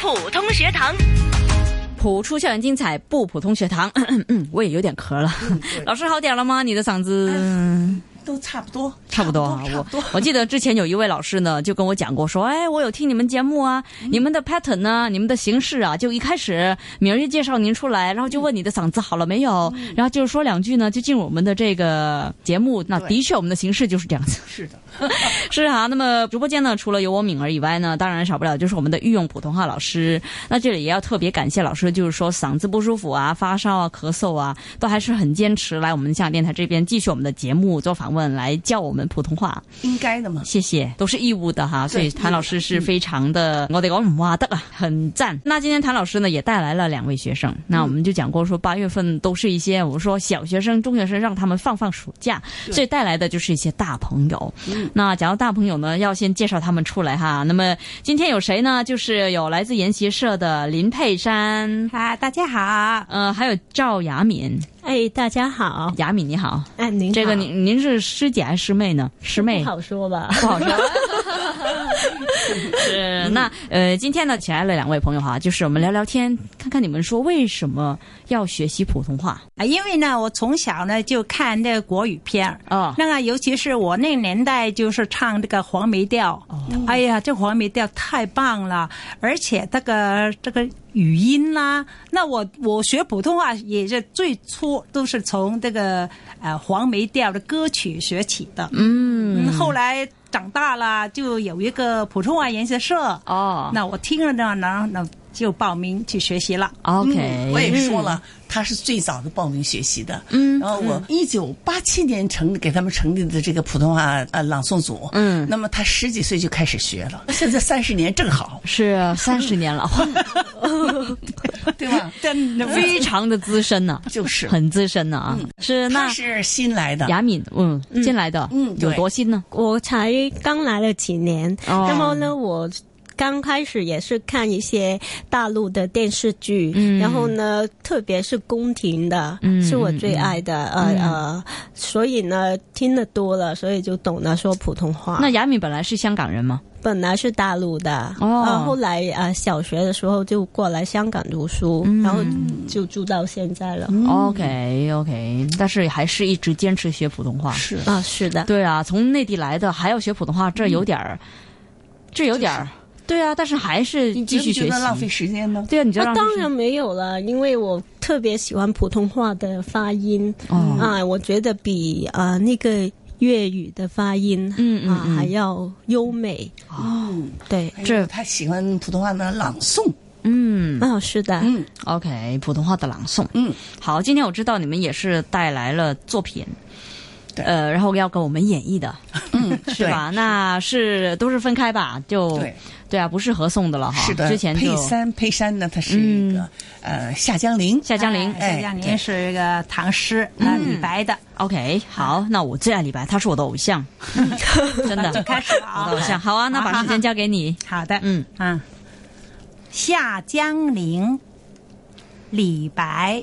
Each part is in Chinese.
普通学堂。普出校园精彩，不普通学堂。我也有点咳了，老师好点了吗？你的嗓子？都差不多，差不多啊。我我记得之前有一位老师呢，就跟我讲过，说，哎，我有听你们节目啊，你们的 pattern 呢，你们的形式啊，就一开始敏儿就介绍您出来，然后就问你的嗓子好了没有，然后就是说两句呢，就进入我们的这个节目。那的确，我们的形式就是这样子。是的，是啊。那么直播间呢，除了有我敏儿以外呢，当然少不了就是我们的御用普通话老师。那这里也要特别感谢老师，就是说嗓子不舒服啊、发烧啊、咳嗽啊，都还是很坚持来我们香港电台这边继续我们的节目做访问。问来教我们普通话，应该的嘛？谢谢，都是义务的哈。所以谭老师是非常的，我得讲唔话得啊，很赞。那今天谭老师呢也带来了两位学生，那我们就讲过说八月份都是一些我说小学生、中学生，让他们放放暑假，所以带来的就是一些大朋友。那讲到大朋友呢，要先介绍他们出来哈。那么今天有谁呢？就是有来自研习社的林佩珊，嗨，大家好。呃，还有赵雅敏。哎，大家好，雅敏你好。哎，您这个您您是师姐还是师妹呢？师妹不好说吧，不好说。是那呃，今天呢，请来了两位朋友哈，就是我们聊聊天，看看你们说为什么要学习普通话啊？因为呢，我从小呢就看那个国语片儿哦，那个尤其是我那个年代就是唱这个黄梅调，哎呀，这黄梅调太棒了，而且这个这个。语音啦，那我我学普通话也是最初都是从这个呃黄梅调的歌曲学起的。嗯，后来长大了就有一个普通话研习社。哦，那我听了呢，那那就报名去学习了。OK，我也说了。他是最早的报名学习的，嗯，然后我一九八七年成给他们成立的这个普通话呃朗诵组，嗯，那么他十几岁就开始学了，现在三十年正好，是三十年了，对吧？真的非常的资深呢，就是。很资深呢啊，是那是新来的。雅敏，嗯，新来的，嗯，有多新呢？我才刚来了几年，然后呢我。刚开始也是看一些大陆的电视剧，然后呢，特别是宫廷的，是我最爱的，呃呃，所以呢，听得多了，所以就懂得说普通话。那雅敏本来是香港人吗？本来是大陆的，哦，后来啊，小学的时候就过来香港读书，然后就住到现在了。OK OK，但是还是一直坚持学普通话。是啊，是的，对啊，从内地来的还要学普通话，这有点儿，这有点儿。对啊，但是还是继续学习，浪费时间呢？对啊，你觉得？当然没有了，因为我特别喜欢普通话的发音。啊，我觉得比啊那个粤语的发音嗯啊还要优美。哦。对，这。他喜欢普通话的朗诵，嗯，哦，是的，嗯，OK，普通话的朗诵，嗯，好，今天我知道你们也是带来了作品。呃，然后要给我们演绎的，嗯，是吧？那是都是分开吧？就对，对啊，不是合诵的了哈。是的，之前佩山佩山呢，它是一个呃夏江陵，夏江陵，夏江陵是一个唐诗啊，李白的。OK，好，那我最爱李白，他是我的偶像，真的，开始了啊，偶像。好啊，那把时间交给你。好的，嗯嗯，夏江陵，李白。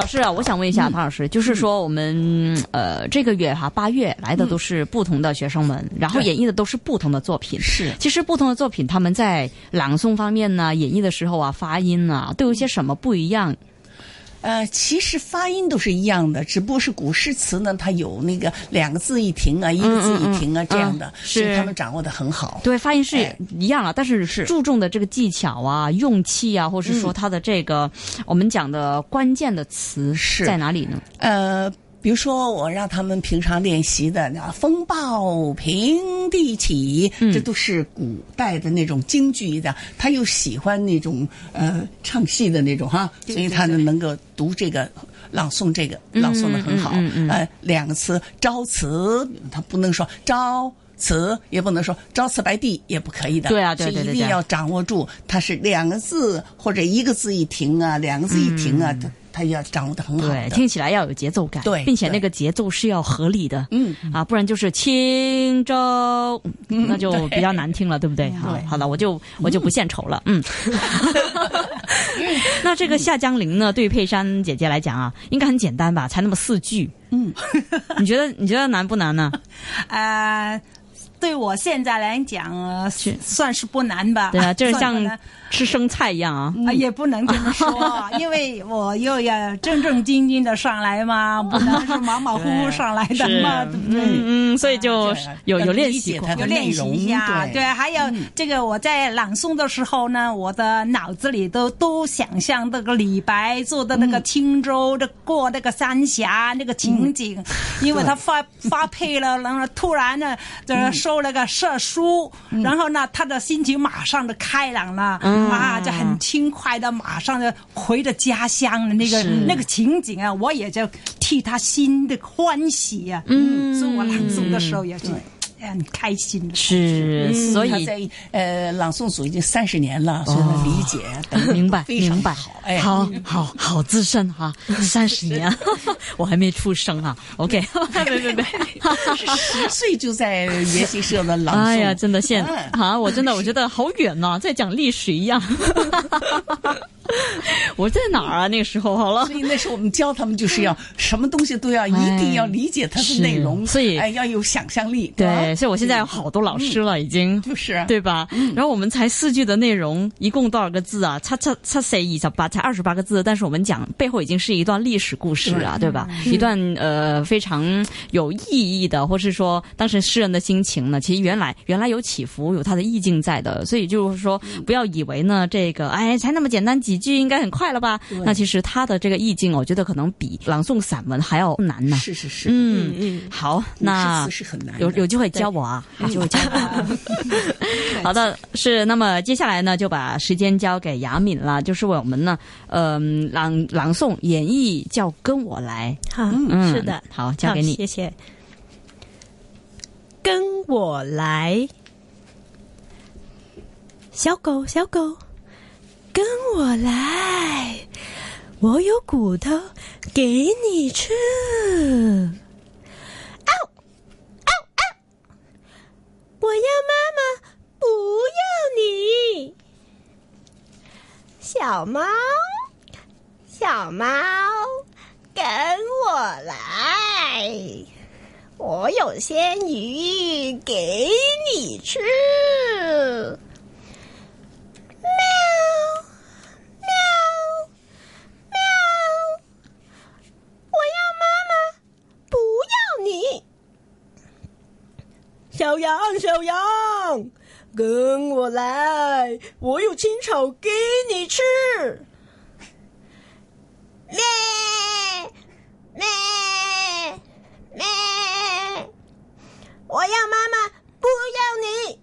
老师啊，我想问一下唐老师，就是说我们呃这个月哈八月来的都是不同的学生们，然后演绎的都是不同的作品。是，其实不同的作品，他们在朗诵方面呢，演绎的时候啊，发音啊，都有些什么不一样？呃，其实发音都是一样的，只不过是古诗词呢，它有那个两个字一停啊，一个字一停啊这样的，所以他们掌握的很好。对，发音是一样了，但是是注重的这个技巧啊、用气啊，或者是说它的这个我们讲的关键的词是在哪里呢？呃。比如说，我让他们平常练习的“风暴平地起”，这都是古代的那种京剧的。他又喜欢那种呃唱戏的那种哈，所以他呢能够读这个朗诵这个朗诵的很好。呃，两个词“朝辞”，他不能说“朝辞”，也不能说“朝辞白帝”，也不可以的。对啊，对对对，一定要掌握住，它是两个字或者一个字一停啊，两个字一停啊。他他要掌握的很好对，听起来要有节奏感，对并且那个节奏是要合理的，嗯啊，不然就是轻舟，嗯那就比较难听了，对不对？好，好了，我就我就不献丑了，嗯。那这个夏江陵呢，对佩珊姐姐来讲啊，应该很简单吧？才那么四句，嗯，你觉得你觉得难不难呢？呃，对我现在来讲，呃是。算是不难吧？对啊，就是像吃生菜一样啊。啊，也不能这么说，因为我又要正正经经的上来嘛，不能是马马虎虎上来的嘛，对。不对？嗯嗯，所以就对有有练习有练习一下，对。对，还有这个我在朗诵的时候呢，我的脑子里都都想象那个李白坐的那个轻舟，这过那个三峡那个情景，因为他发发配了，然后突然呢，这收了个射书，然后呢，他的心情马上就开朗了，啊，就很轻快的，马上就回到家乡的那个那个情景啊，我也就替他心的欢喜啊，嗯，所以我朗诵的时候也是。很开心的。是，所以他在呃朗诵组已经三十年了，所以他理解明白非常明白好，哎，好好好资深哈，三十年，我还没出生啊。OK，没没没，是十岁就在研习社的朗诵，哎呀，真的现哎啊，我真的我觉得好远呐，在讲历史一样。我在哪儿啊？那个时候好了所。以那时候我们教他们就是要什么东西都要一定要理解它的内容，是所以哎要有想象力。对，啊所以我现在有好多老师了，已经。就是啊对吧？然后我们才四句的内容，一共多少个字啊？七七七四二十八，才二十八个字。但是我们讲背后已经是一段历史故事啊，对吧？一段呃非常有意义的，或是说当时诗人的心情呢，其实原来原来有起伏，有它的意境在的。所以就是说，不要以为呢这个哎才那么简单几句，应该很快了吧？那其实它的这个意境，我觉得可能比朗诵散文还要难呢。是是是，嗯嗯，好，那是很难有有机会教我啊，有机会教我。好的，是那么接下来呢，就把时间交给雅敏了，就是我们呢，嗯、朗朗诵演绎叫《跟我来好，》，嗯，是的，好，交给你，谢谢。跟我来，小狗，小狗，跟我来，我有骨头给你吃。我要妈妈，不要你。小猫，小猫，跟我来，我有鲜鱼给你吃。喵，喵，喵！我要妈妈，不要你。小羊，小羊，跟我来，我有青草给你吃。咩咩咩！我要妈妈，不要你。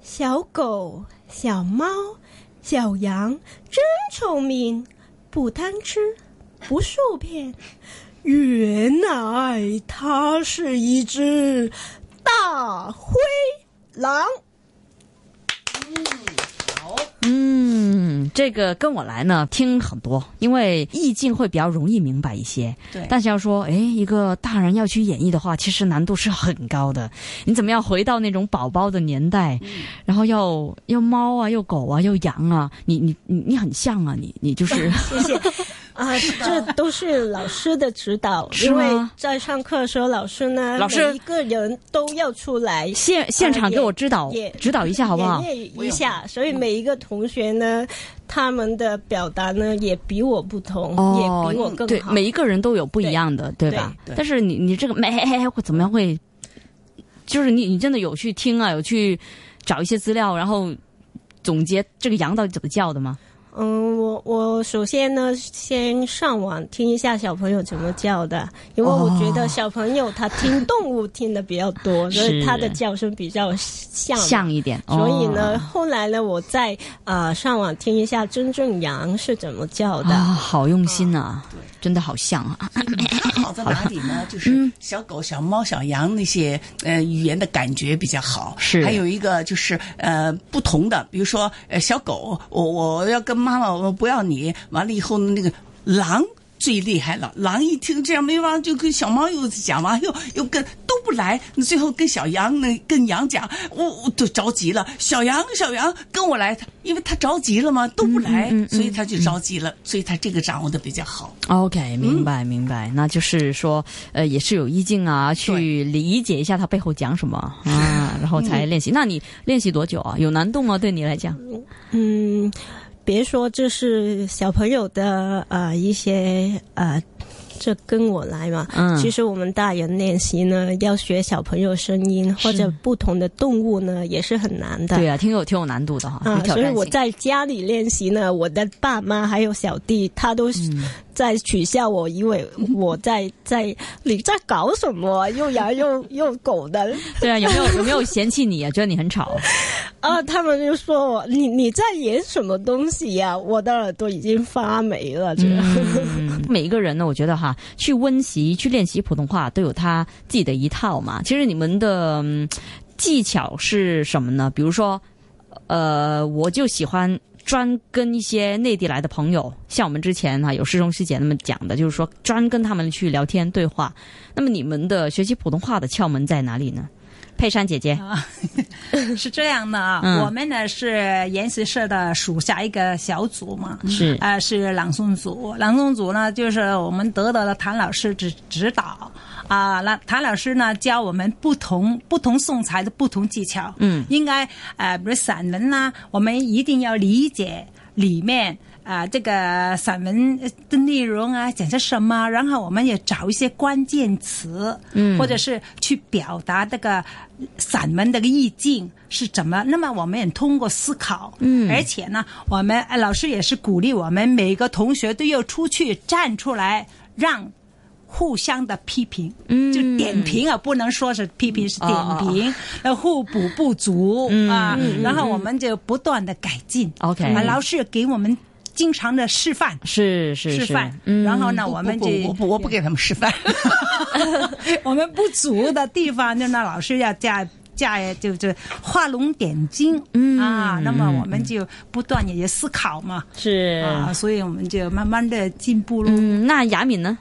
小狗、小猫、小羊真聪明，不贪吃，不受骗。原来它是一只大灰狼。嗯，这个跟我来呢，听很多，因为意境会比较容易明白一些。对但是要说，哎，一个大人要去演绎的话，其实难度是很高的。你怎么样回到那种宝宝的年代，然后要要猫啊，又狗啊，又羊啊，你你你你很像啊，你你就是谢谢。啊，这都是老师的指导，因为在上课的时候，老师呢，老师每一个人都要出来现现场给我指导、也指导一下好不好？一下，所以每一个同学呢，他们的表达呢也比我不同，哦，也比我更对，好。每一个人都有不一样的，对吧？对对但是你你这个没会怎么样会，就是你你真的有去听啊，有去找一些资料，然后总结这个羊到底怎么叫的吗？嗯，我我首先呢，先上网听一下小朋友怎么叫的，因为我觉得小朋友他听动物听的比较多，所以他的叫声比较像。像一点，所以呢，哦后来呢，我再呃上网听一下真正羊是怎么叫的。啊，好用心啊，真的好像啊，它 好在哪里呢？就是小狗、小猫、小羊那些呃语言的感觉比较好。是还有一个就是呃不同的，比如说呃小狗，我我要跟妈妈，我不要你。完了以后呢，那个狼。最厉害了，狼一听这样没完，就跟小猫又讲完，又又跟都不来，那最后跟小羊呢，跟羊讲，我我都着急了，小羊小羊跟我来，他因为他着急了嘛，都不来，所以他就着急了，所以他这个掌握的比较好。OK，明白明白，那就是说，呃，也是有意境啊，去理解一下他背后讲什么 啊，然后才练习。那你练习多久啊？有难度吗？对你来讲？嗯，别说这是小朋友的呃一些呃。这跟我来嘛，嗯其实我们大人练习呢，要学小朋友声音或者不同的动物呢，也是很难的。对啊，挺有挺有难度的哈。所以我在家里练习呢，我的爸妈还有小弟，他都是嗯在取笑我，因为我在在你在搞什么，又羊又又狗的 对啊，有没有有没有嫌弃你啊？觉得你很吵？啊，他们就说我你你在演什么东西呀、我的耳朵已经发霉了，这。嗯，每一个人呢，我觉得哈，去温习、去练习普通话都有他自己的一套嘛。其实你们的、嗯技巧是什么呢？比如说，呃，我就喜欢。专跟一些内地来的朋友，像我们之前哈、有师兄师姐那么讲的，就是说专跟他们去聊天对话。那么你们的学习普通话的窍门在哪里呢？佩珊姐姐，啊 是这样的啊，嗯我们呢是研习社的属下一个小组嘛，是啊、是朗诵组。朗诵组呢，就是我们得到了谭老师指指导啊，那谭老师呢教我们不同不同送材的不同技巧。嗯，应该呃，比如散文啦，我们一定要理解里面。啊、这个散文的内容啊，讲些什么？然后我们也找一些关键词，嗯，或者是去表达这个散文这个意境是怎么。那么我们也通过思考，嗯，而且呢，我们呃老师也是鼓励我们每个同学都要出去站出来，让互相的批评，嗯，就点评啊，不能说是批评，是点评，呃，互补不足、啊，然后我们就不断的改进。OK 啊，老师给我们经常的示范。是是是。示范，嗯，然后呢，我们不就不我不我不给他们示范。我们不足的地方，就那老师要加加就就画龙点睛，嗯。啊，那么我们就不断也思考嘛，是。啊，所以我们就慢慢的进步喽。嗯，那雅敏呢？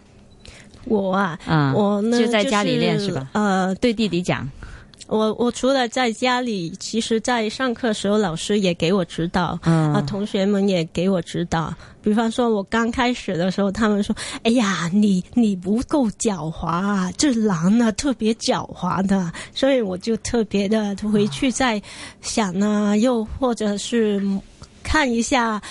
我啊，嗯我呢就在家里练是吧？呃，对弟弟讲，我我除了在家里，其实在上课时候，老师也给我指导，嗯啊，同学们也给我指导。比方说，我刚开始的时候，他们说：“哎呀，你你不够狡猾啊，这狼呢特别狡猾的。”所以我就特别的回去再想呢，又或者是看一下。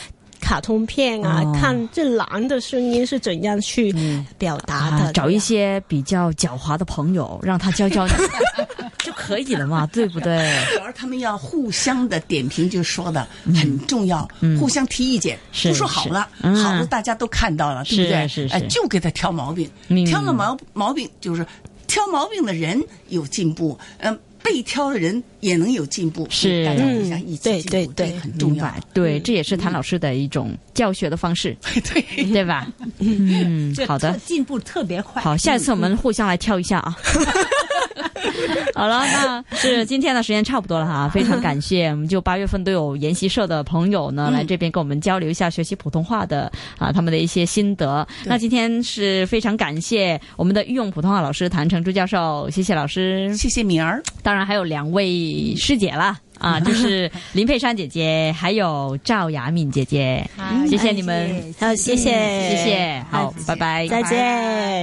卡通片啊，哦。看这狼的声音是怎样去表达的，啊，找一些比较狡猾的朋友，让他教教你。就可以了嘛，对不对？主要他们要互相的点评，就说的很重要，互相提意见，不说好了，好了大家都看到了，对不对？是是是。哎，就给他挑毛病。嗯，挑了毛毛病就是挑毛病的人有进步，嗯。被挑的人也能有进步，是大家互相一起对进步，对很重要。，对，这也是谭老师的一种教学的方式，对，对吧？嗯这，好的，进步特别快。好，下一次我们互相来挑一下啊。好了，那是今天的时间差不多了哈，非常感谢，我们就八月份都有研习社的朋友呢、来这边跟我们交流一下学习普通话的啊他们的一些心得。那今天是非常感谢我们的御用普通话老师谭成珠教授，谢谢老师。谢谢敏儿，当然还有两位师姐啦。啊，就是林佩珊姐姐，还有赵雅敏姐姐，好谢谢你们，好，谢谢，谢谢，好，拜拜，再见。